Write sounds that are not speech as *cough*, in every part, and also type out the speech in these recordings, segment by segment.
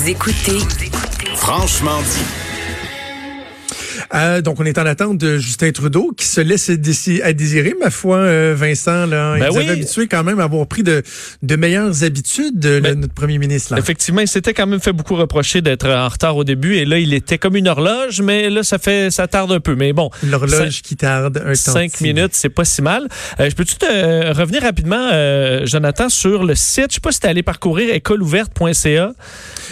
Vous écoutez Franchement dit. Euh, donc, on est en attente de Justin Trudeau qui se laisse à désirer, ma foi, euh, Vincent. Là, il Ben nous oui. avait habitué quand même à avoir pris de, de meilleures habitudes, le- notre premier ministre. Là. Effectivement, il s'était quand même fait beaucoup reprocher d'être en retard au début et là, il était comme une horloge, mais là, ça fait, ça tarde un peu. Mais bon. L'horloge qui tarde un temps. Cinq minutes, c'est pas si mal. Euh, je peux-tu te revenir rapidement, Jonathan, sur le site? Je sais pas si t'es allé parcourir écoleouverte.ca.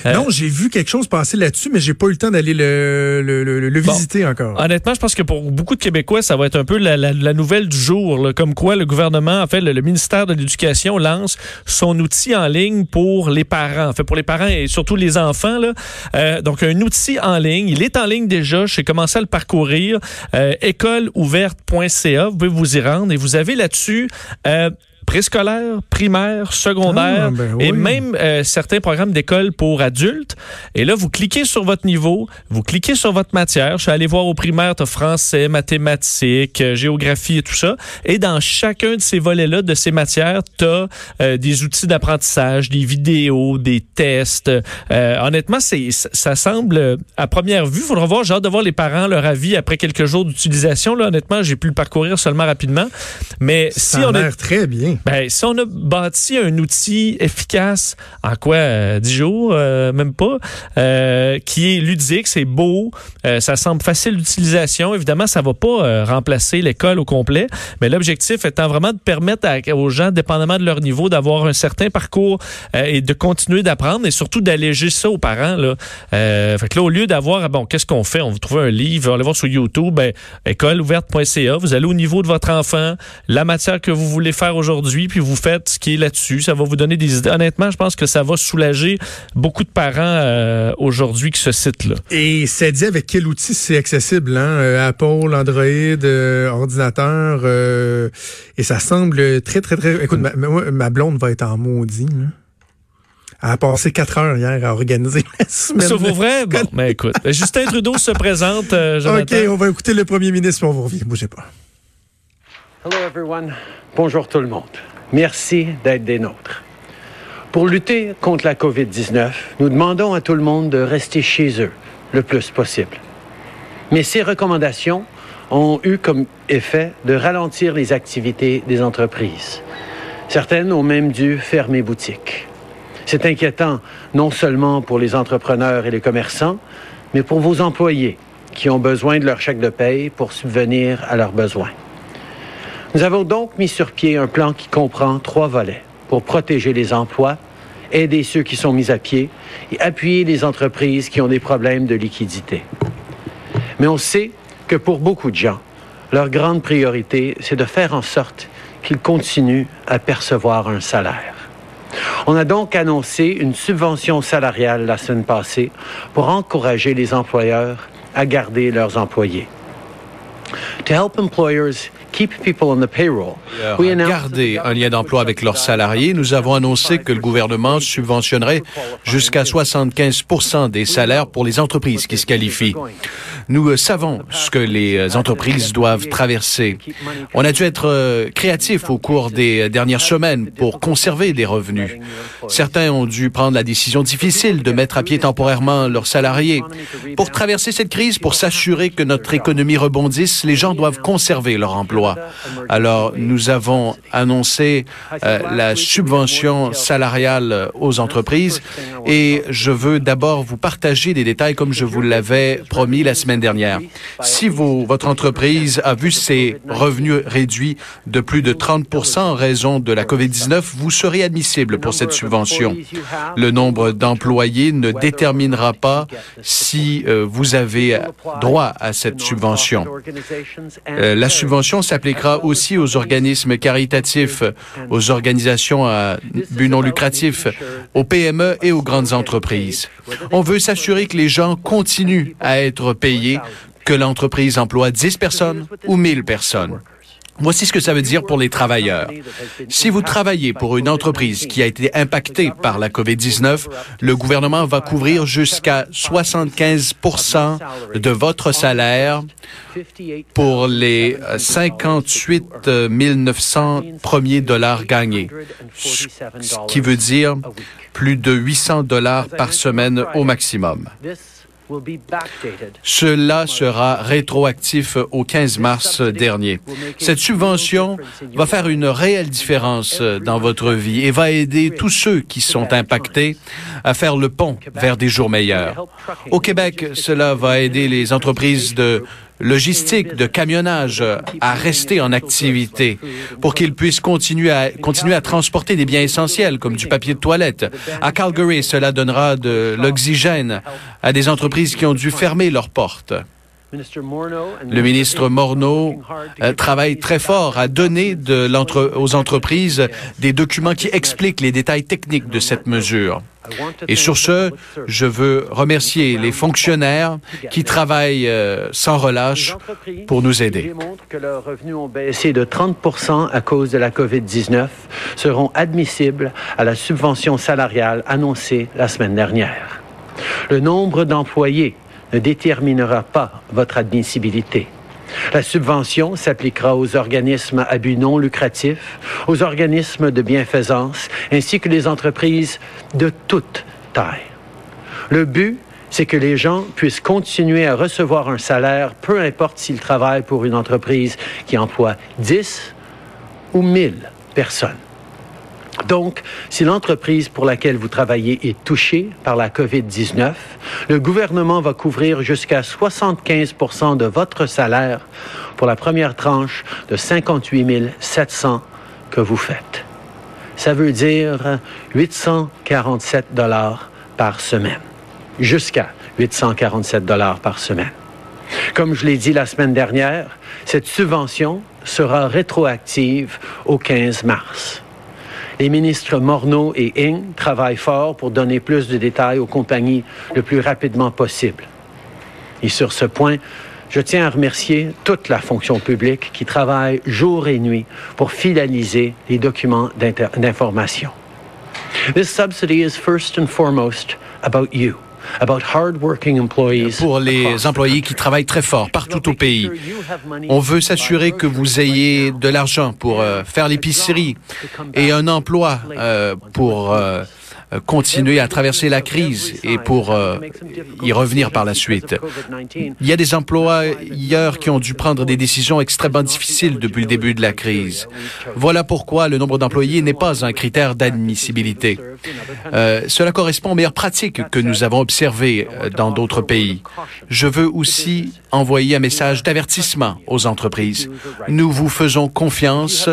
Non, j'ai vu quelque chose passer là-dessus, mais j'ai pas eu le temps d'aller le, le, le, le Bon. visiter Honnêtement, je pense que pour beaucoup de Québécois, ça va être un peu la, nouvelle du jour, comme quoi le gouvernement, en fait, le, le ministère de l'Éducation lance son outil en ligne pour les parents, en fait, pour les parents et surtout les enfants. Là. Euh, donc, un outil en ligne. Il est en ligne déjà. J'ai commencé à le parcourir. Euh, écoleouverte.ca. Vous pouvez vous y rendre et vous avez là-dessus... Euh, préscolaire, primaire, secondaire Ah, ben et même euh, certains programmes d'école pour adultes. Et là, vous cliquez sur votre niveau, vous cliquez sur votre matière. Je suis allé voir au primaire, tu français, mathématiques, euh, géographie et tout ça. Et dans chacun de ces volets-là, de ces matières, tu as des outils d'apprentissage, des vidéos, des tests. Euh, honnêtement, c'est ça semble, euh, à première vue, faudra voir, j'ai hâte de voir les parents, leur avis après quelques jours d'utilisation. Là, honnêtement, j'ai pu le parcourir seulement rapidement. Mais si Ça a on a l'air très bien. Ben, si on a bâti un outil efficace en quoi euh, 10 jours, euh, même pas, euh, qui est ludique, c'est beau, euh, ça semble facile d'utilisation. Évidemment, ça va pas euh, remplacer l'école au complet, mais l'objectif étant vraiment de permettre aux gens, dépendamment de leur niveau, d'avoir un certain parcours euh, et de continuer d'apprendre et surtout d'alléger ça aux parents. Là. Fait que là, au lieu d'avoir, ah bon, qu'est-ce qu'on fait? On va trouver un livre, on va voir sur YouTube, ben, écoleouverte.ca, vous allez au niveau de votre enfant, la matière que vous voulez faire aujourd'hui, puis vous faites ce qui est là-dessus. Ça va vous donner des idées. Honnêtement, je pense que ça va soulager beaucoup de parents euh, aujourd'hui que ce site-là. Et ça dit avec quel outil c'est accessible, hein? Euh, Apple, Android, euh, ordinateur, euh, et ça semble très, très, très... Écoute, ma, ma- blonde va être en maudit. Elle a passé quatre heures hier à organiser la semaine. Ça vaut vrai? *laughs* Bon, mais écoute, Justin Trudeau se présente, Jonathan. OK, on va écouter le premier ministre, puis on vous revient. Bougez pas. Hello everyone. Bonjour tout le monde. Merci d'être des nôtres. Pour lutter contre la COVID-19, nous demandons à tout le monde de rester chez eux le plus possible. Mais ces recommandations ont eu comme effet de ralentir les activités des entreprises. Certaines ont même dû fermer boutique. C'est inquiétant non seulement pour les entrepreneurs et les commerçants, mais pour vos employés qui ont besoin de leur chèque de paye pour subvenir à leurs besoins. Nous avons donc mis sur pied un plan qui comprend trois volets pour protéger les emplois, aider ceux qui sont mis à pied et appuyer les entreprises qui ont des problèmes de liquidité. Mais on sait que pour beaucoup de gens, leur grande priorité, c'est de faire en sorte qu'ils continuent à percevoir un salaire. On a donc annoncé une subvention salariale la semaine passée pour encourager les employeurs à garder leurs employés. To help employers keep people on the payroll, we announced garder un lien d'emploi avec leurs salariés, nous avons annoncé que le gouvernement subventionnerait jusqu'à 75 des salaires pour les entreprises qui se qualifient. Nous euh, savons ce que les euh, entreprises doivent traverser. On a dû être euh, créatifs au cours des dernières semaines pour conserver des revenus. Certains ont dû prendre la décision difficile de mettre à pied temporairement leurs salariés. Pour traverser cette crise, pour s'assurer que notre économie rebondisse, les gens doivent conserver leur emploi. Alors, nous avons annoncé euh, la subvention salariale aux entreprises et je veux d'abord vous partager des détails comme je vous l'avais promis la semaine dernière. Si votre entreprise a vu ses revenus réduits de plus de 30% en raison de la COVID-19, vous serez admissible pour cette subvention. Le nombre d'employés ne déterminera pas si euh, vous avez droit à cette subvention. Euh, la subvention s'appliquera aussi aux organismes caritatifs, aux organisations à but non lucratif, aux PME et aux grandes entreprises. On veut s'assurer que les gens continuent à être payés, que l'entreprise emploie 10 personnes ou 1000 personnes. Voici ce que ça veut dire pour les travailleurs. Si vous travaillez pour une entreprise qui a été impactée par la COVID-19, le gouvernement va couvrir jusqu'à 75% de votre salaire pour les 58 900 premiers dollars gagnés, ce qui veut dire plus de 800 dollars par semaine au maximum. Cela sera rétroactif au 15 mars dernier. Cette subvention va faire une réelle différence dans votre vie et va aider tous ceux qui sont impactés à faire le pont vers des jours meilleurs. Au Québec, cela va aider les entreprises de logistique, de camionnage à rester en activité pour qu'ils puissent continuer à, continuer à transporter des biens essentiels comme du papier de toilette. À Calgary, cela donnera de l'oxygène à des entreprises qui ont dû fermer leurs portes. Le ministre Morneau euh, travaille très fort à donner de aux entreprises des documents qui expliquent les détails techniques de cette mesure. Et sur ce, je veux remercier les fonctionnaires qui travaillent euh, sans relâche pour nous aider. que leurs revenus ont baissé de 30 à cause de la COVID-19 seront admissibles à la subvention salariale annoncée la semaine dernière. Le nombre d'employés ne déterminera pas votre admissibilité. La subvention s'appliquera aux organismes à but non lucratif, aux organismes de bienfaisance, ainsi que les entreprises de toute taille. Le but, c'est que les gens puissent continuer à recevoir un salaire, peu importe s'ils travaillent pour une entreprise qui emploie 10 ou 1000 personnes. Donc, si l'entreprise pour laquelle vous travaillez est touchée par la COVID-19, le gouvernement va couvrir jusqu'à 75% de votre salaire pour la première tranche de 58 700 que vous faites. Ça veut dire 847 dollars par semaine. Jusqu'à 847 dollars par semaine. Comme je l'ai dit la semaine dernière, cette subvention sera rétroactive au 15 mars. Les ministres Morneau et Ing travaillent fort pour donner plus de détails aux compagnies le plus rapidement possible. Et sur ce point, je tiens à remercier toute la fonction publique qui travaille jour et nuit pour finaliser les documents d'information. This subsidy is first and foremost about you pour les employés qui travaillent très fort partout au pays. On veut s'assurer que vous ayez de l'argent pour euh, faire l'épicerie et un emploi euh, pour euh, continuer à traverser la crise et pour euh, y revenir par la suite. Il y a des employeurs qui ont dû prendre des décisions extrêmement difficiles depuis le début de la crise. Voilà pourquoi le nombre d'employés n'est pas un critère d'admissibilité. Euh, cela correspond aux meilleures pratiques que nous avons observées dans d'autres pays. Je veux aussi envoyer un message d'avertissement aux entreprises. Nous vous faisons confiance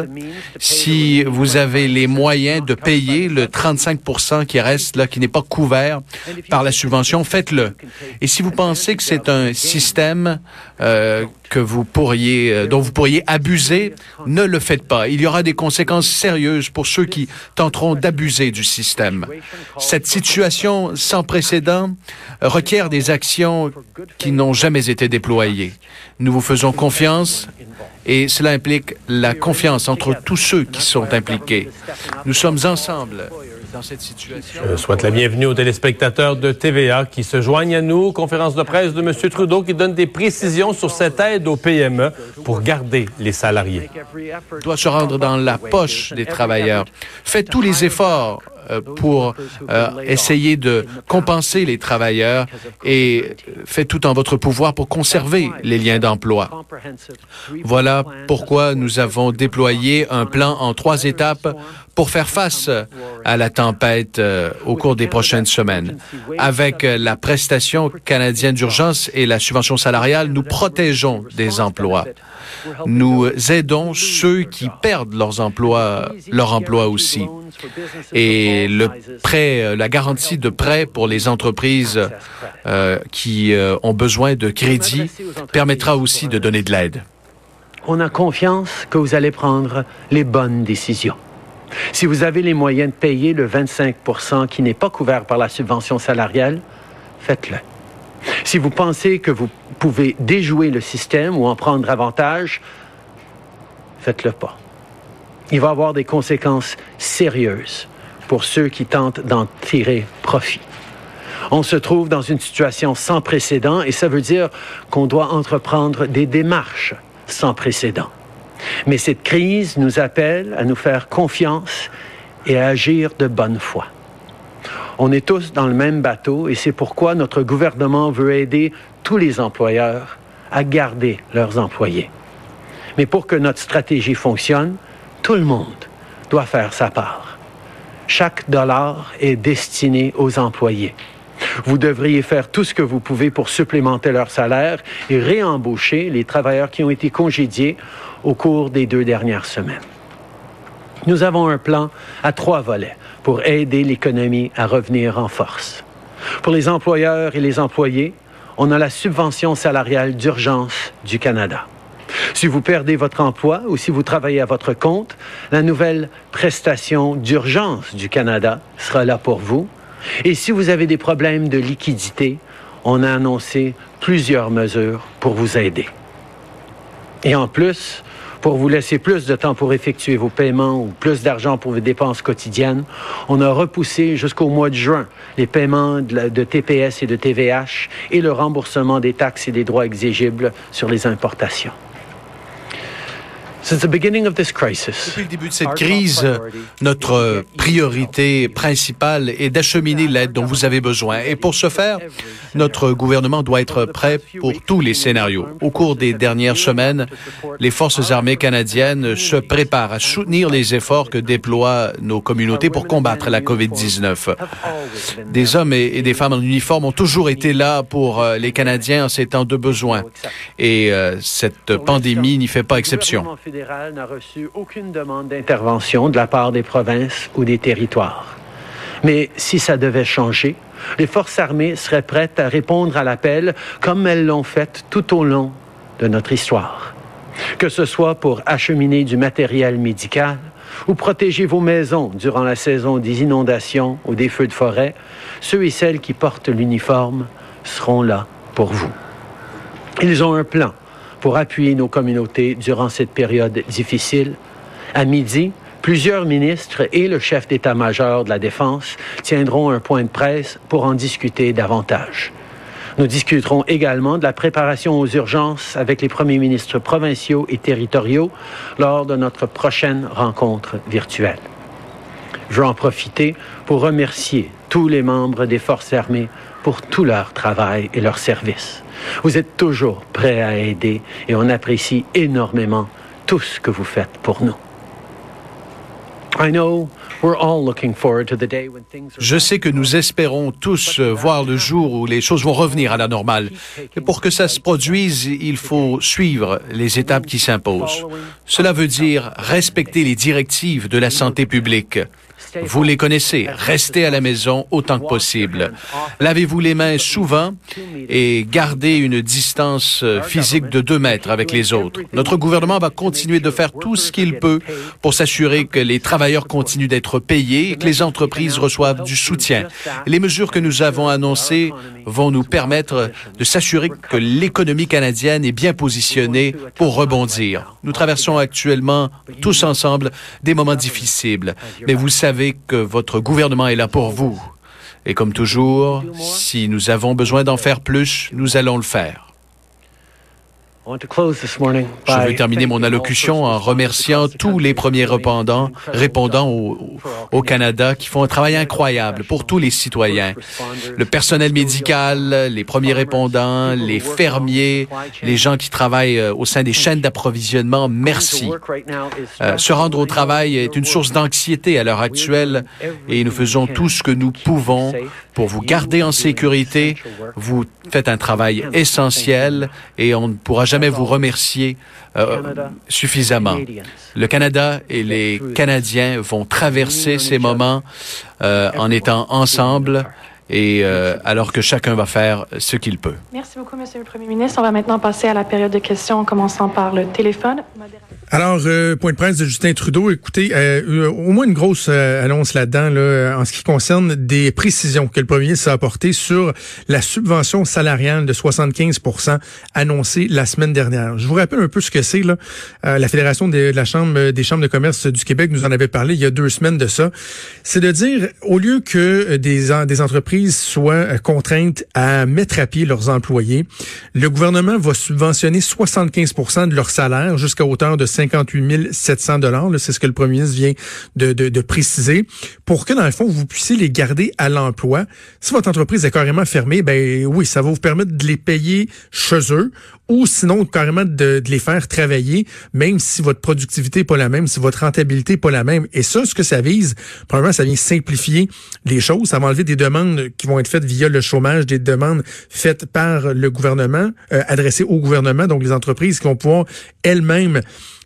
si vous avez les moyens de payer le 35 qui reste là, qui n'est pas couvert par la subvention, faites-le. Et si vous pensez que c'est un système euh, que vous pourriez, euh, dont vous pourriez abuser, ne le faites pas. Il y aura des conséquences sérieuses pour ceux qui tenteront d'abuser du système. Cette situation sans précédent requiert des actions qui n'ont jamais été déployées. Nous vous faisons confiance et cela implique la confiance entre tous ceux qui sont impliqués. Nous sommes ensemble dans cette situation. Je souhaite la bienvenue aux téléspectateurs de TVA qui se joignent à nous. Conférence de presse de M. Trudeau qui donne des précisions sur cette aide aux PME pour garder les salariés. doit se rendre dans la poche des travailleurs. Faites tous les efforts euh, pour euh, essayer de compenser les travailleurs et faites tout en votre pouvoir pour conserver les liens d'emploi. Voilà pourquoi nous avons déployé un plan en trois étapes pour faire face à la tempête euh, au cours des prochaines semaines. Avec la prestation canadienne d'urgence et la subvention salariale, nous protégeons des emplois. Nous aidons ceux qui perdent leurs emplois, leur emploi aussi. Et le prêt, euh, la garantie de prêt pour les entreprises euh, qui euh, ont besoin de crédit permettra aussi de donner de l'aide. On a confiance que vous allez prendre les bonnes décisions. Si vous avez les moyens de payer le 25% qui n'est pas couvert par la subvention salariale, faites-le. Si vous pensez que vous pouvez déjouer le système ou en prendre avantage, faites-le pas. Il va avoir des conséquences sérieuses pour ceux qui tentent d'en tirer profit. On se trouve dans une situation sans précédent et ça veut dire qu'on doit entreprendre des démarches sans précédent. Mais cette crise nous appelle à nous faire confiance et à agir de bonne foi. On est tous dans le même bateau et c'est pourquoi notre gouvernement veut aider tous les employeurs à garder leurs employés. Mais pour que notre stratégie fonctionne, tout le monde doit faire sa part. Chaque dollar est destiné aux employés. Vous devriez faire tout ce que vous pouvez pour supplémenter leur salaire et réembaucher les travailleurs qui ont été congédiés au cours des deux dernières semaines. Nous avons un plan à trois volets pour aider l'économie à revenir en force. Pour les employeurs et les employés, on a la subvention salariale d'urgence du Canada. Si vous perdez votre emploi ou si vous travaillez à votre compte, la nouvelle prestation d'urgence du Canada sera là pour vous. Et si vous avez des problèmes de liquidité, on a annoncé plusieurs mesures pour vous aider. Et en plus, pour vous laisser plus de temps pour effectuer vos paiements ou plus d'argent pour vos dépenses quotidiennes, on a repoussé jusqu'au mois de juin les paiements de, TPS et de TVH et le remboursement des taxes et des droits exigibles sur les importations. Depuis le début de cette crise, notre priorité principale est d'acheminer l'aide dont vous avez besoin. Et pour ce faire, notre gouvernement doit être prêt pour tous les scénarios. Au cours des dernières semaines, les forces armées canadiennes se préparent à soutenir les efforts que déploient nos communautés pour combattre la COVID-19. Des hommes et des femmes en uniforme ont toujours été là pour euh, les Canadiens en ces temps de besoin. Et euh, cette pandémie n'y fait pas exception n'a reçu aucune demande d'intervention de la part des provinces ou des territoires. Mais si ça devait changer, les forces armées seraient prêtes à répondre à l'appel comme elles l'ont fait tout au long de notre histoire. Que ce soit pour acheminer du matériel médical ou protéger vos maisons durant la saison des inondations ou des feux de forêt, ceux et celles qui portent l'uniforme seront là pour vous. Ils ont un plan pour appuyer nos communautés durant cette période difficile. À midi, plusieurs ministres et le chef d'état-major de la Défense tiendront un point de presse pour en discuter davantage. Nous discuterons également de la préparation aux urgences avec les premiers ministres provinciaux et territoriaux lors de notre prochaine rencontre virtuelle. Je veux en profiter pour remercier tous les membres des forces armées pour tout leur travail et leur service. Vous êtes toujours prêts à aider et on apprécie énormément tout ce que vous faites pour nous. Je sais que nous espérons tous euh, voir le jour où les choses vont revenir à la normale. Et pour que ça se produise, il faut suivre les étapes qui s'imposent. Cela veut dire respecter les directives de la santé publique. Vous les connaissez. Restez à la maison autant que possible. Lavez-vous les mains souvent et gardez une distance euh, physique de deux mètres avec les autres. Notre gouvernement va continuer de faire tout ce qu'il peut pour s'assurer que les travailleurs continuent d'être payés et que les entreprises reçoivent du soutien. Les mesures que nous avons annoncées vont nous permettre de s'assurer que l'économie canadienne est bien positionnée pour rebondir. Nous traversons actuellement tous ensemble des moments difficiles, mais vous savez que votre gouvernement est là pour vous. Et comme toujours, si nous avons besoin d'en faire plus, nous allons le faire. Je veux terminer mon allocution en remerciant tous les premiers répondants, répondants au, Canada qui font un travail incroyable pour tous les citoyens. Le personnel médical, les premiers répondants, les fermiers, les gens qui travaillent euh, au sein des chaînes d'approvisionnement, merci. Euh, se rendre au travail est une source d'anxiété à l'heure actuelle et nous faisons tout ce que nous pouvons pour vous garder en sécurité. Vous faites un travail essentiel et on ne pourra jamais vous remercier euh, suffisamment. Le Canada et les Canadiens vont traverser ces moments euh, en étant ensemble et euh, alors que chacun va faire ce qu'il peut. Merci beaucoup, Monsieur le Premier ministre. On va maintenant passer à la période de questions en commençant par le téléphone. Alors, euh, point de presse de Justin Trudeau, écoutez, euh, euh, au moins une grosse annonce là-dedans là, en ce qui concerne des précisions que le premier ministre a apportées sur la subvention salariale de 75 annoncée la semaine dernière. Je vous rappelle un peu ce que c'est. là. la Fédération de, la Chambre des chambres de commerce du Québec nous en avait parlé il y a deux semaines de ça. C'est de dire, au lieu que des, des entreprises soient contraintes à mettre à pied leurs employés, le gouvernement va subventionner 75% de leur salaire jusqu'à hauteur de 58 700 dollars. C'est ce que le premier ministre vient de, préciser. Pour que, dans le fond, vous puissiez les garder à l'emploi. Si votre entreprise est carrément fermée, ben oui, ça va vous permettre de les payer chez eux ou sinon carrément de, de les faire travailler, même si votre productivité n'est pas la même, si votre rentabilité n'est pas la même. Et ça, ce que ça vise, probablement, ça vient simplifier les choses. Ça va enlever des demandes qui vont être faites via le chômage, des demandes faites par le gouvernement, euh, adressées au gouvernement, donc les entreprises qui vont pouvoir elles-mêmes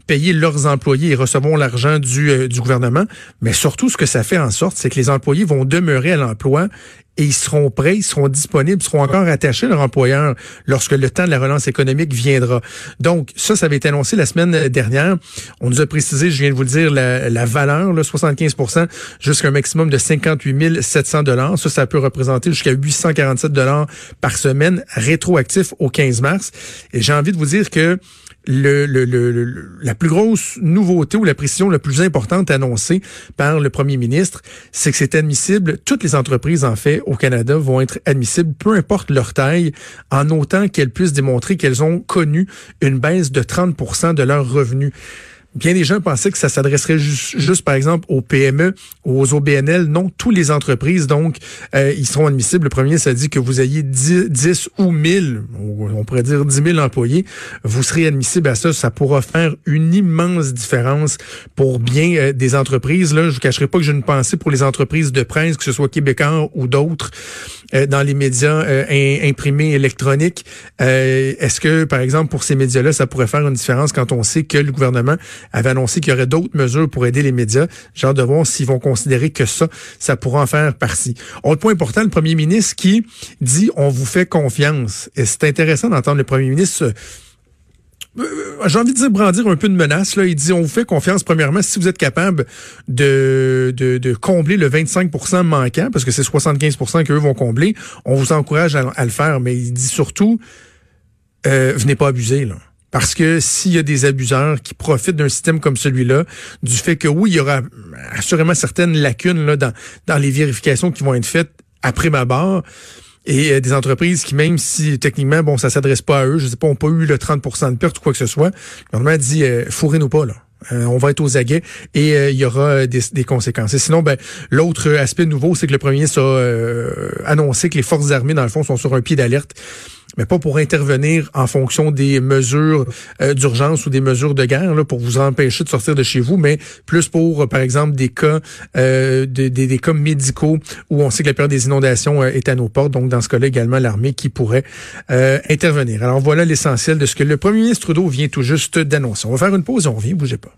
payer leurs employés et recevront l'argent du, euh, du gouvernement. Mais surtout, ce que ça fait en sorte, c'est que les employés vont demeurer à l'emploi et ils seront prêts, ils seront disponibles, ils seront encore attachés à leur employeur lorsque le temps de la relance économique viendra. Donc, ça, ça avait été annoncé la semaine dernière. On nous a précisé, je viens de vous le dire, la, la valeur, là, 75% jusqu'à un maximum de 58 700 dollars. Ça, ça peut représenter jusqu'à 847 dollars par semaine, rétroactif au 15 mars. Et j'ai envie de vous dire que la plus grosse nouveauté ou la précision la plus importante annoncée par le premier ministre, c'est que c'est admissible. Toutes les entreprises, en fait, au Canada vont être admissibles, peu importe leur taille, en autant qu'elles puissent démontrer qu'elles ont connu une baisse de 30% de leurs revenus. Bien des gens pensaient que ça s'adresserait juste, par exemple, aux PME, aux OBNL. Non, toutes les entreprises, donc, euh, ils seront admissibles. Le premier, ça dit que vous ayez 10, ou 1000, on pourrait dire 10 000 employés, vous serez admissible à ça. Ça pourra faire une immense différence pour bien euh, des entreprises. Là, je vous cacherai pas que j'ai une pensée pour les entreprises de presse, que ce soit québécois ou d'autres, euh, dans les médias imprimés électroniques. Est-ce que, par exemple, pour ces médias-là, ça pourrait faire une différence quand on sait que le gouvernement avait annoncé qu'il y aurait d'autres mesures pour aider les médias? Hâte de voir s'ils vont considérer que ça, ça pourra en faire partie. Autre point important, le premier ministre qui dit on vous fait confiance. Et c'est intéressant d'entendre le premier ministre euh, j'ai envie de dire brandir un peu de menace. Là. Il dit on vous fait confiance, premièrement, si vous êtes capable de, de, combler le 25% manquant, parce que c'est 75% qu'eux vont combler, on vous encourage à, le faire. Mais il dit surtout, euh, venez pas abuser. Là. Parce que s'il y a des abuseurs qui profitent d'un système comme celui-là, du fait que oui, il y aura assurément certaines lacunes là, dans, dans les vérifications qui vont être faites après ma barre, et euh, des entreprises qui, même si techniquement, bon, ça s'adresse pas à eux, je sais pas, ont pas eu le 30% de perte ou quoi que ce soit, le gouvernement dit, euh, fourrez-nous pas, là. Euh, on va être aux aguets et il y aura des, conséquences. Et sinon, ben, l'autre aspect nouveau, c'est que le premier ministre a annoncé que les forces armées, dans le fond, sont sur un pied d'alerte mais pas pour intervenir en fonction des mesures euh, d'urgence ou des mesures de guerre pour vous empêcher de sortir de chez vous, mais plus pour, euh, par exemple, des cas euh, des, des, cas médicaux où on sait que la période des inondations est à nos portes. Donc, dans ce cas-là, également, l'armée qui pourrait intervenir. Alors, voilà l'essentiel de ce que le premier ministre Trudeau vient tout juste d'annoncer. On va faire une pause et on revient, bougez pas.